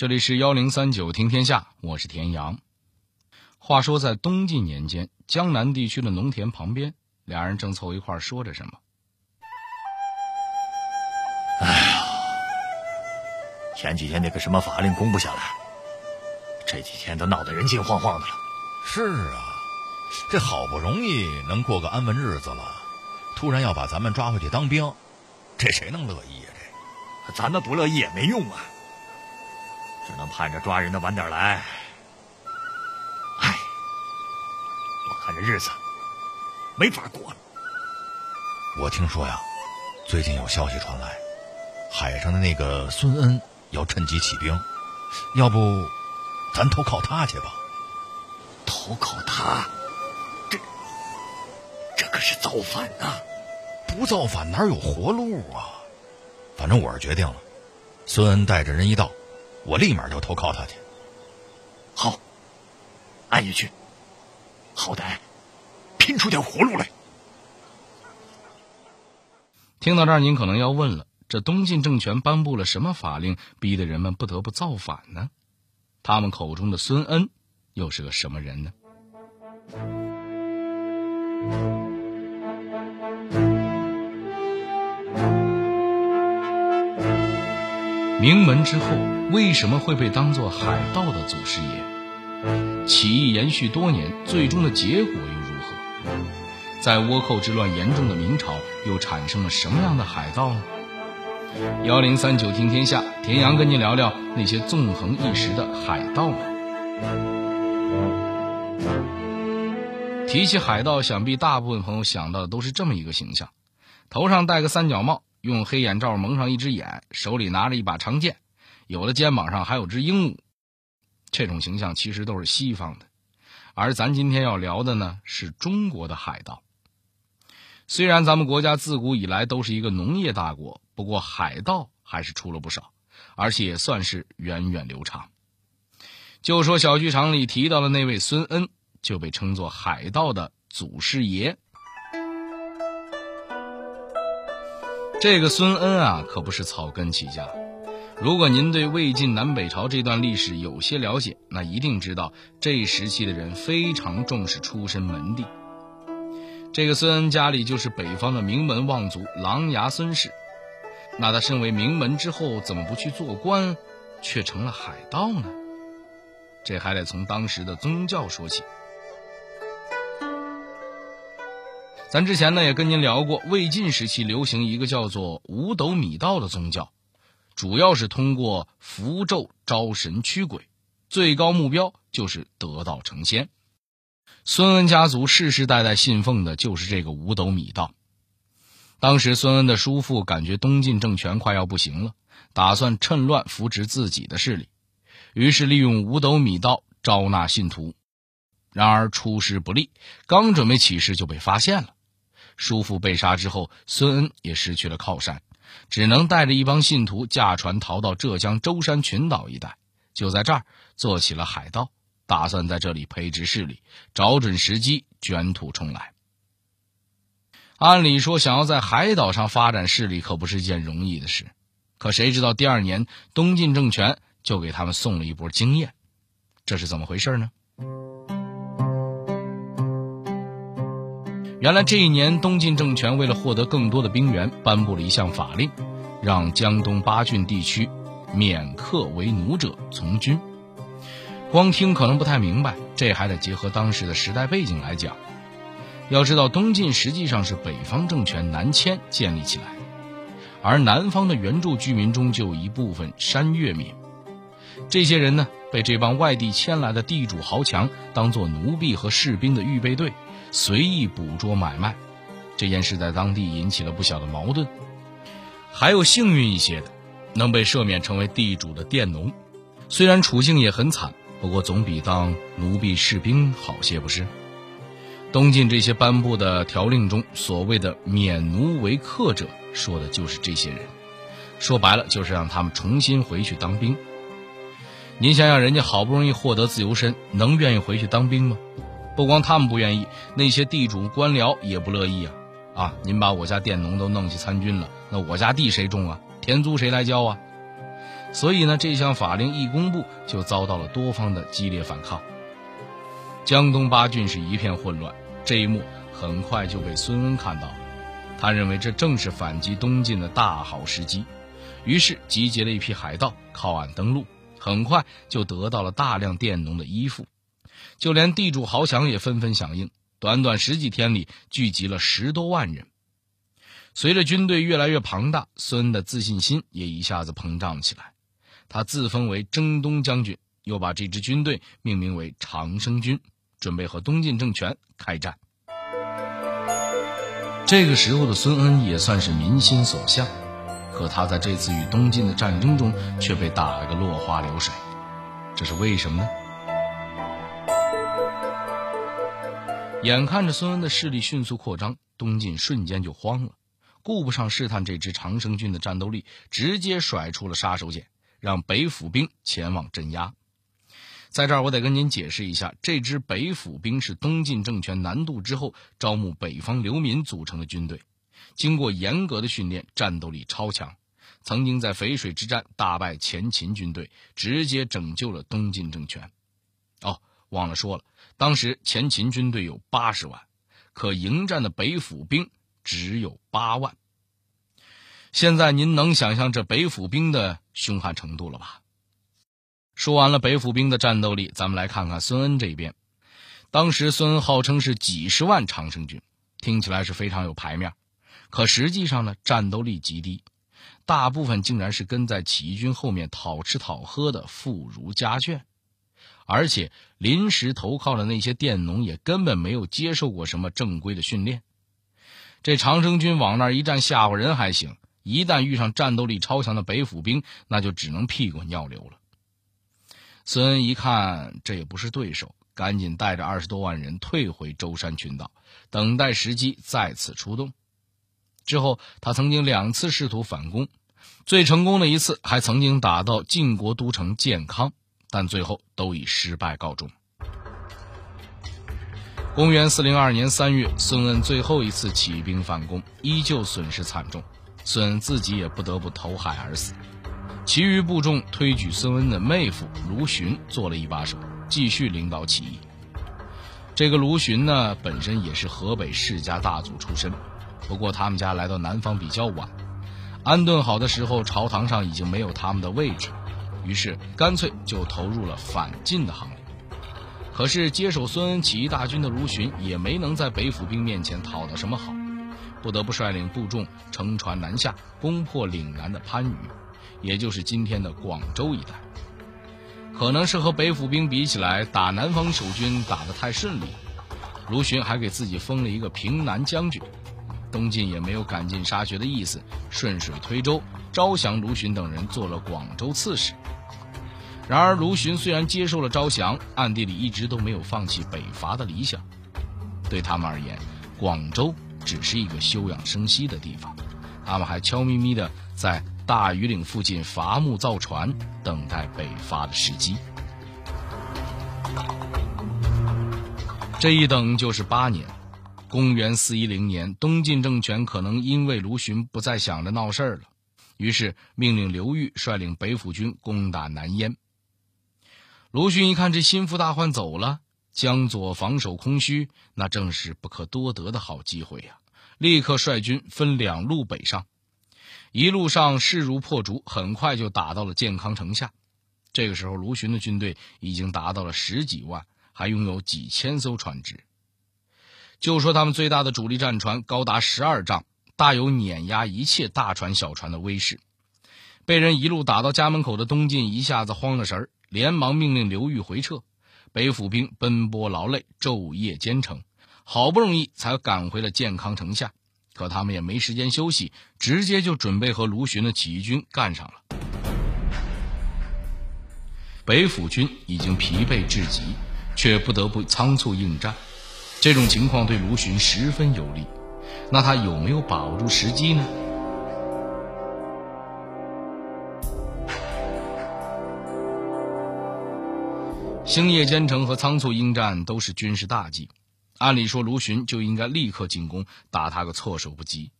这里是幺零三九听天下，我是田阳。话说在东晋年间，江南地区的农田旁边，俩人正凑一块说着什么。哎呀，前几天那个什么法令公布下来，这几天都闹得人心惶惶的了。是啊，这好不容易能过个安稳日子了，突然要把咱们抓回去当兵，这谁能乐意呀？这，咱们不乐意也没用啊。只能盼着抓人的晚点来。唉，我看这日子没法过了。我听说呀，最近有消息传来，海上的那个孙恩要趁机起兵，要不咱投靠他去吧？投靠他？这这可是造反呐！不造反哪有活路啊？反正我是决定了，孙恩带着人一到。我立马就投靠他去。好，俺也去。好歹拼出点活路来。听到这儿，您可能要问了：这东晋政权颁布了什么法令，逼得人们不得不造反呢？他们口中的孙恩又是个什么人呢？名门之后为什么会被当作海盗的祖师爷？起义延续多年，最终的结果又如何？在倭寇之乱严重的明朝，又产生了什么样的海盗呢？幺零三九听天下，田阳跟您聊聊那些纵横一时的海盗们。提起海盗，想必大部分朋友想到的都是这么一个形象：头上戴个三角帽。用黑眼罩蒙上一只眼，手里拿着一把长剑，有的肩膀上还有只鹦鹉。这种形象其实都是西方的，而咱今天要聊的呢是中国的海盗。虽然咱们国家自古以来都是一个农业大国，不过海盗还是出了不少，而且也算是源远流长。就说小剧场里提到的那位孙恩，就被称作海盗的祖师爷。这个孙恩啊，可不是草根起家。如果您对魏晋南北朝这段历史有些了解，那一定知道这时期的人非常重视出身门第。这个孙恩家里就是北方的名门望族琅琊孙氏。那他身为名门之后，怎么不去做官，却成了海盗呢？这还得从当时的宗教说起。咱之前呢也跟您聊过，魏晋时期流行一个叫做五斗米道的宗教，主要是通过符咒招神驱鬼，最高目标就是得道成仙。孙恩家族世世代代信奉的就是这个五斗米道。当时孙恩的叔父感觉东晋政权快要不行了，打算趁乱扶植自己的势力，于是利用五斗米道招纳信徒。然而出师不利，刚准备起事就被发现了。叔父被杀之后，孙恩也失去了靠山，只能带着一帮信徒驾船逃到浙江舟山群岛一带，就在这儿做起了海盗，打算在这里培植势力，找准时机卷土重来。按理说，想要在海岛上发展势力可不是一件容易的事，可谁知道第二年东晋政权就给他们送了一波经验，这是怎么回事呢？原来这一年，东晋政权为了获得更多的兵源，颁布了一项法令，让江东八郡地区免客为奴者从军。光听可能不太明白，这还得结合当时的时代背景来讲。要知道，东晋实际上是北方政权南迁建立起来，而南方的原住居民中就有一部分山越民。这些人呢，被这帮外地迁来的地主豪强当做奴婢和士兵的预备队。随意捕捉买卖，这件事在当地引起了不小的矛盾。还有幸运一些的，能被赦免成为地主的佃农，虽然处境也很惨，不过总比当奴婢士兵好些，不是？东晋这些颁布的条令中，所谓的免奴为客者，说的就是这些人。说白了，就是让他们重新回去当兵。您想想，人家好不容易获得自由身，能愿意回去当兵吗？不光他们不愿意，那些地主官僚也不乐意啊！啊，您把我家佃农都弄去参军了，那我家地谁种啊？田租谁来交啊？所以呢，这项法令一公布，就遭到了多方的激烈反抗。江东八郡是一片混乱，这一幕很快就被孙恩看到了。他认为这正是反击东晋的大好时机，于是集结了一批海盗靠岸登陆，很快就得到了大量佃农的依附，就连地主豪强也纷纷响应。短短十几天里，聚集了十多万人。随着军队越来越庞大，孙恩的自信心也一下子膨胀了起来。他自封为征东将军，又把这支军队命名为长生军，准备和东晋政权开战。这个时候的孙恩也算是民心所向，可他在这次与东晋的战争中却被打了个落花流水，这是为什么呢？眼看着孙恩的势力迅速扩张，东晋瞬间就慌了，顾不上试探这支长生军的战斗力，直接甩出了杀手锏。让北府兵前往镇压，在这儿我得跟您解释一下，这支北府兵是东晋政权南渡之后招募北方流民组成的军队，经过严格的训练，战斗力超强，曾经在淝水之战大败前秦军队，直接拯救了东晋政权。哦，忘了说了，当时前秦军队有八十万，可迎战的北府兵只有八万。现在您能想象这北府兵的凶悍程度了吧？说完了北府兵的战斗力，咱们来看看孙恩这边。当时孙恩号称是几十万长生军，听起来是非常有牌面，可实际上呢，战斗力极低，大部分竟然是跟在起义军后面讨吃讨喝的妇孺家眷，而且临时投靠的那些佃农也根本没有接受过什么正规的训练。这长生军往那儿一站吓唬人还行。一旦遇上战斗力超强的北府兵，那就只能屁滚尿流了。孙恩一看这也不是对手，赶紧带着二十多万人退回舟山群岛，等待时机再次出动。之后，他曾经两次试图反攻，最成功的一次还曾经打到晋国都城建康，但最后都以失败告终。公元四零二年三月，孙恩最后一次起兵反攻，依旧损失惨重。孙恩自己也不得不投海而死，其余部众推举孙恩的妹夫卢循做了一把手，继续领导起义。这个卢循呢，本身也是河北世家大族出身，不过他们家来到南方比较晚，安顿好的时候，朝堂上已经没有他们的位置，于是干脆就投入了反晋的行列。可是接手孙恩起义大军的卢循，也没能在北府兵面前讨到什么好。不得不率领部众乘船南下，攻破岭南的番禺，也就是今天的广州一带。可能是和北府兵比起来，打南方守军打得太顺利，卢循还给自己封了一个平南将军。东晋也没有赶尽杀绝的意思，顺水推舟，招降卢循等人做了广州刺史。然而，卢循虽然接受了招降，暗地里一直都没有放弃北伐的理想。对他们而言，广州。只是一个休养生息的地方，他们还悄咪咪的在大庾岭附近伐木造船，等待北伐的时机。这一等就是八年。公元四一零年，东晋政权可能因为卢循不再想着闹事儿了，于是命令刘裕率领北府军攻打南燕。卢循一看这心腹大患走了。江左防守空虚，那正是不可多得的好机会呀！立刻率军分两路北上，一路上势如破竹，很快就打到了建康城下。这个时候，卢循的军队已经达到了十几万，还拥有几千艘船只。就说他们最大的主力战船高达十二丈，大有碾压一切大船小船的威势。被人一路打到家门口的东晋一下子慌了神儿，连忙命令刘裕回撤。北府兵奔波劳累，昼夜兼程，好不容易才赶回了健康城下。可他们也没时间休息，直接就准备和卢循的起义军干上了。北府军已经疲惫至极，却不得不仓促应战。这种情况对卢循十分有利，那他有没有把握住时机呢？星夜兼程和仓促应战都是军事大忌，按理说卢循就应该立刻进攻，打他个措手不及。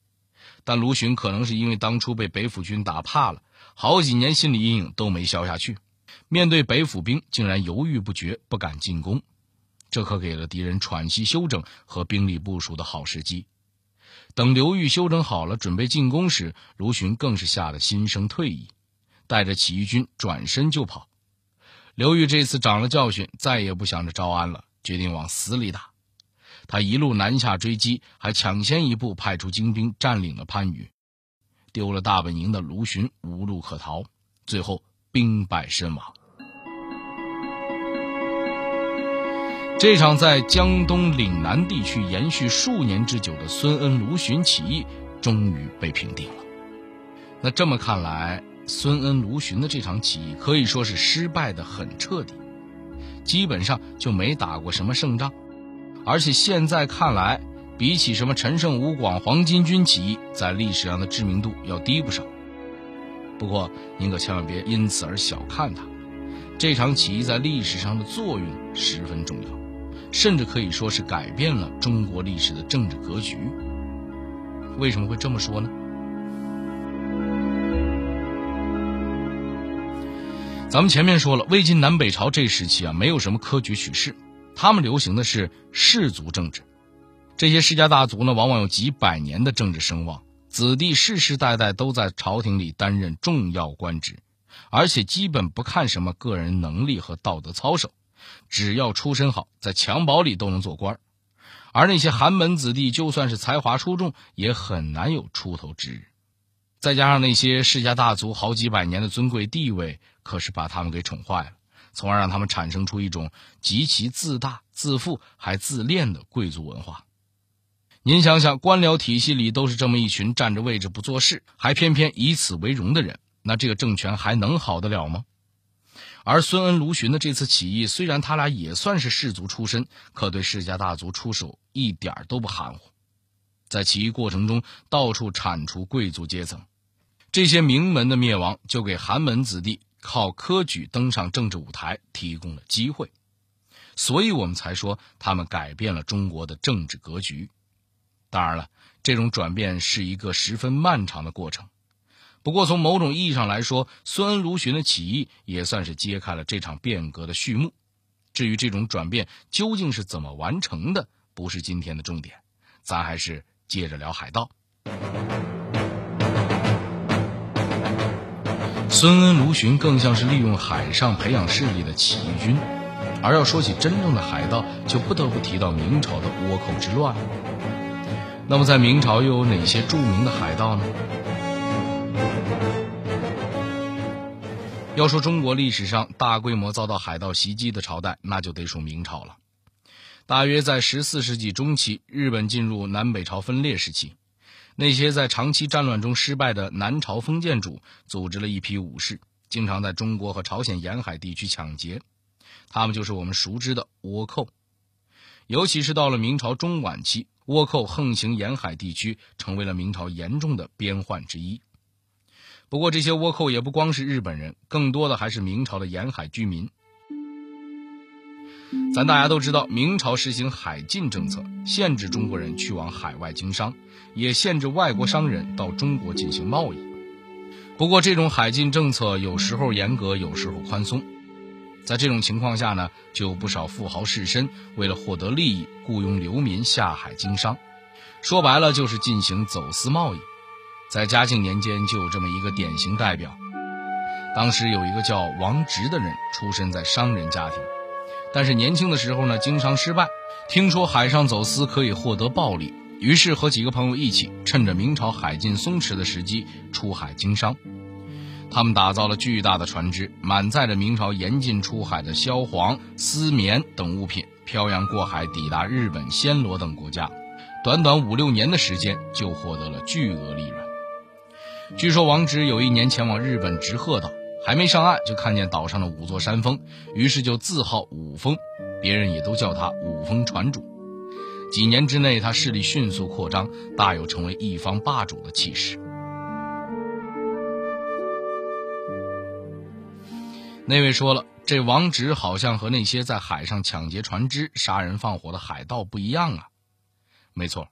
但卢循可能是因为当初被北府军打怕了，好几年心理阴影都没消下去，面对北府兵竟然犹豫不决，不敢进攻，这可给了敌人喘息休整和兵力部署的好时机。等刘裕休整好了，准备进攻时，卢循更是吓得心生退意，带着起义军转身就跑。刘裕这次长了教训，再也不想着招安了，决定往死里打。他一路南下追击，还抢先一步派出精兵占领了番禺。丢了大本营的卢循无路可逃，最后兵败身亡。这场在江东岭南地区延续数年之久的孙恩卢循起义，终于被平定了。那这么看来，孙恩卢循的这场起义可以说是失败的很彻底，基本上就没打过什么胜仗。而且现在看来，比起什么陈胜吴广黄巾军起义，在历史上的知名度要低不少。不过您可千万别因此而小看它，这场起义在历史上的作用十分重要。甚至可以说是改变了中国历史的政治格局。为什么会这么说呢？咱们前面说了，魏晋南北朝这时期啊，没有什么科举取士，他们流行的是士族政治。这些世家大族呢，往往有几百年的政治声望，子弟世世代代都在朝廷里担任重要官职，而且基本不看什么个人能力和道德操守。只要出身好，在襁褓里都能做官而那些寒门子弟，就算是才华出众，也很难有出头之日。再加上那些世家大族好几百年的尊贵地位，可是把他们给宠坏了，从而让他们产生出一种极其自大、自负还自恋的贵族文化。您想想，官僚体系里都是这么一群占着位置不做事，还偏偏以此为荣的人，那这个政权还能好得了吗？而孙恩、卢循的这次起义，虽然他俩也算是士族出身，可对世家大族出手一点都不含糊。在起义过程中，到处铲除贵族阶层，这些名门的灭亡，就给寒门子弟靠科举登上政治舞台提供了机会。所以我们才说他们改变了中国的政治格局。当然了，这种转变是一个十分漫长的过程。不过，从某种意义上来说，孙恩卢循的起义也算是揭开了这场变革的序幕。至于这种转变究竟是怎么完成的，不是今天的重点，咱还是接着聊海盗。孙恩卢循更像是利用海上培养势力的起义军，而要说起真正的海盗，就不得不提到明朝的倭寇之乱。那么，在明朝又有哪些著名的海盗呢？要说中国历史上大规模遭到海盗袭击的朝代，那就得数明朝了。大约在十四世纪中期，日本进入南北朝分裂时期，那些在长期战乱中失败的南朝封建主组织了一批武士，经常在中国和朝鲜沿海地区抢劫。他们就是我们熟知的倭寇。尤其是到了明朝中晚期，倭寇横行沿海地区，成为了明朝严重的边患之一。不过，这些倭寇也不光是日本人，更多的还是明朝的沿海居民。咱大家都知道，明朝实行海禁政策，限制中国人去往海外经商，也限制外国商人到中国进行贸易。不过，这种海禁政策有时候严格，有时候宽松。在这种情况下呢，就有不少富豪士绅为了获得利益，雇佣流民下海经商，说白了就是进行走私贸易。在嘉靖年间，就有这么一个典型代表。当时有一个叫王直的人，出身在商人家庭，但是年轻的时候呢，经商失败，听说海上走私可以获得暴利，于是和几个朋友一起，趁着明朝海禁松弛的时机出海经商。他们打造了巨大的船只，满载着明朝严禁出海的硝黄、丝棉等物品，漂洋过海，抵达日本、暹罗等国家。短短五六年的时间，就获得了巨额利润。据说王直有一年前往日本直鹤岛，还没上岸就看见岛上的五座山峰，于是就自号五峰，别人也都叫他五峰船主。几年之内，他势力迅速扩张，大有成为一方霸主的气势。那位说了，这王直好像和那些在海上抢劫船只、杀人放火的海盗不一样啊。没错。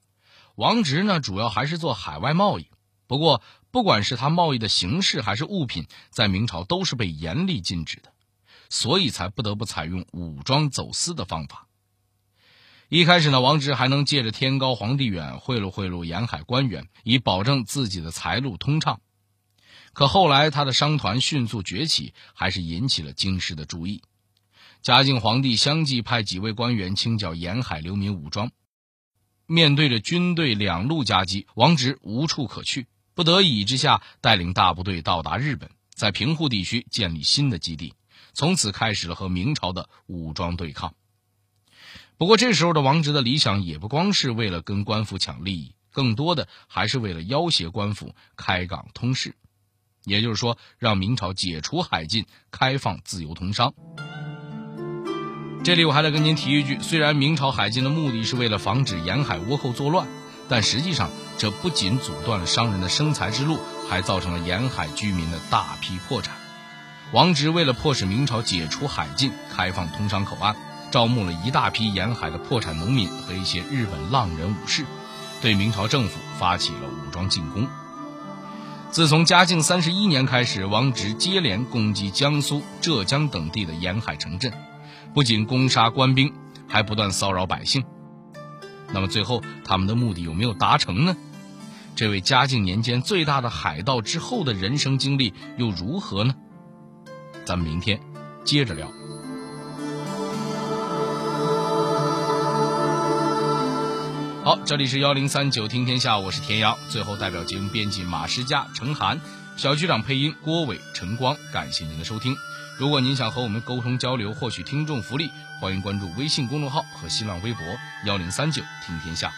王直呢，主要还是做海外贸易。不过，不管是他贸易的形式还是物品，在明朝都是被严厉禁止的，所以才不得不采用武装走私的方法。一开始呢，王直还能借着天高皇帝远贿赂贿赂沿海官员，以保证自己的财路通畅。可后来，他的商团迅速崛起，还是引起了京师的注意。嘉靖皇帝相继派几位官员清剿沿海流民武装。面对着军队两路夹击，王直无处可去。不得已之下，带领大部队到达日本，在平户地区建立新的基地，从此开始了和明朝的武装对抗。不过，这时候的王直的理想也不光是为了跟官府抢利益，更多的还是为了要挟官府开港通市，也就是说，让明朝解除海禁，开放自由通商。这里我还得跟您提一句：虽然明朝海禁的目的是为了防止沿海倭寇作乱。但实际上，这不仅阻断了商人的生财之路，还造成了沿海居民的大批破产。王直为了迫使明朝解除海禁、开放通商口岸，招募了一大批沿海的破产农民和一些日本浪人武士，对明朝政府发起了武装进攻。自从嘉靖三十一年开始，王直接连攻击江苏、浙江等地的沿海城镇，不仅攻杀官兵，还不断骚扰百姓。那么最后，他们的目的有没有达成呢？这位嘉靖年间最大的海盗之后的人生经历又如何呢？咱们明天接着聊。好，这里是幺零三九听天下，我是田阳。最后，代表节目编辑马诗佳、程涵，小局长配音郭伟、陈光，感谢您的收听。如果您想和我们沟通交流，获取听众福利，欢迎关注微信公众号和新浪微博幺零三九听天下。